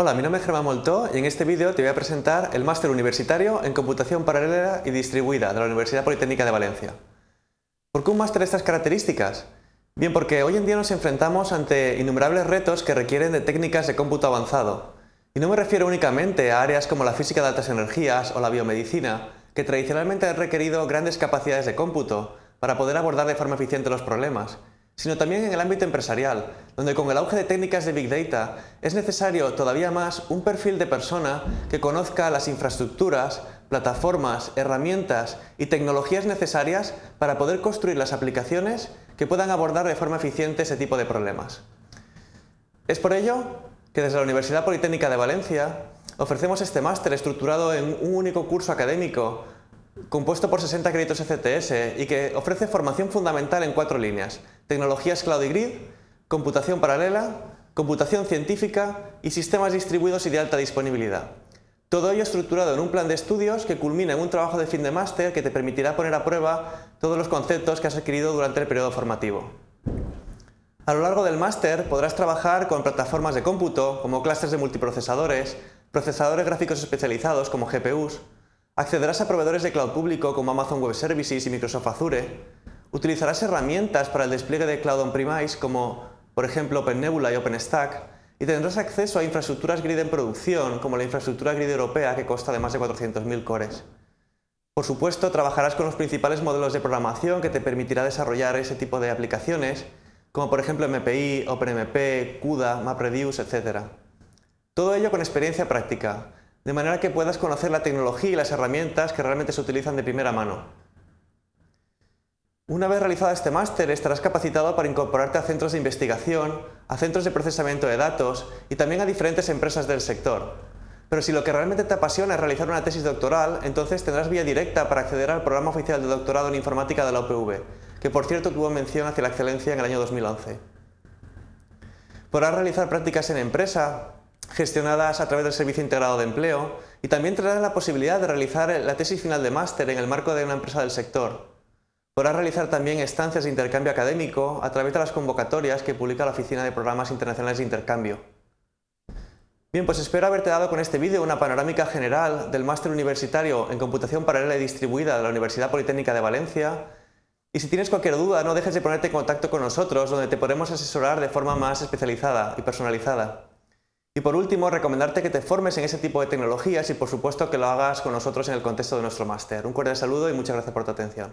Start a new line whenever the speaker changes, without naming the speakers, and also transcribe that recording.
Hola, mi nombre es Germán Moltó y en este vídeo te voy a presentar el máster universitario en computación paralela y distribuida de la Universidad Politécnica de Valencia. ¿Por qué un máster de estas características? Bien, porque hoy en día nos enfrentamos ante innumerables retos que requieren de técnicas de cómputo avanzado. Y no me refiero únicamente a áreas como la física de altas energías o la biomedicina, que tradicionalmente han requerido grandes capacidades de cómputo para poder abordar de forma eficiente los problemas, sino también en el ámbito empresarial, donde con el auge de técnicas de Big Data es necesario todavía más un perfil de persona que conozca las infraestructuras, plataformas, herramientas y tecnologías necesarias para poder construir las aplicaciones que puedan abordar de forma eficiente ese tipo de problemas. Es por ello que desde la Universidad Politécnica de Valencia ofrecemos este máster estructurado en un único curso académico compuesto por 60 créditos ECTS y que ofrece formación fundamental en cuatro líneas. Tecnologías Cloud y Grid, computación paralela, computación científica y sistemas distribuidos y de alta disponibilidad. Todo ello estructurado en un plan de estudios que culmina en un trabajo de fin de máster que te permitirá poner a prueba todos los conceptos que has adquirido durante el periodo formativo. A lo largo del máster podrás trabajar con plataformas de cómputo como clústeres de multiprocesadores, procesadores gráficos especializados como GPUs, Accederás a proveedores de cloud público como Amazon Web Services y Microsoft Azure. Utilizarás herramientas para el despliegue de cloud on-premise como, por ejemplo, OpenNebula y OpenStack. Y tendrás acceso a infraestructuras grid en producción, como la infraestructura grid europea que consta de más de 400.000 cores. Por supuesto, trabajarás con los principales modelos de programación que te permitirá desarrollar ese tipo de aplicaciones, como por ejemplo MPI, OpenMP, CUDA, MapReduce, etc. Todo ello con experiencia práctica, de manera que puedas conocer la tecnología y las herramientas que realmente se utilizan de primera mano. Una vez realizado este máster estarás capacitado para incorporarte a centros de investigación, a centros de procesamiento de datos y también a diferentes empresas del sector. Pero si lo que realmente te apasiona es realizar una tesis doctoral, entonces tendrás vía directa para acceder al programa oficial de doctorado en informática de la UPV, que por cierto tuvo mención hacia la excelencia en el año 2011. Podrás realizar prácticas en empresa, gestionadas a través del Servicio Integrado de Empleo y también tendrás la posibilidad de realizar la tesis final de máster en el marco de una empresa del sector. Podrás realizar también estancias de intercambio académico a través de las convocatorias que publica la Oficina de Programas Internacionales de Intercambio. Bien, pues espero haberte dado con este vídeo una panorámica general del máster universitario en computación paralela y distribuida de la Universidad Politécnica de Valencia. Y si tienes cualquier duda, no dejes de ponerte en contacto con nosotros, donde te podremos asesorar de forma más especializada y personalizada. Y por último, recomendarte que te formes en ese tipo de tecnologías y por supuesto que lo hagas con nosotros en el contexto de nuestro máster. Un cordial saludo y muchas gracias por tu atención.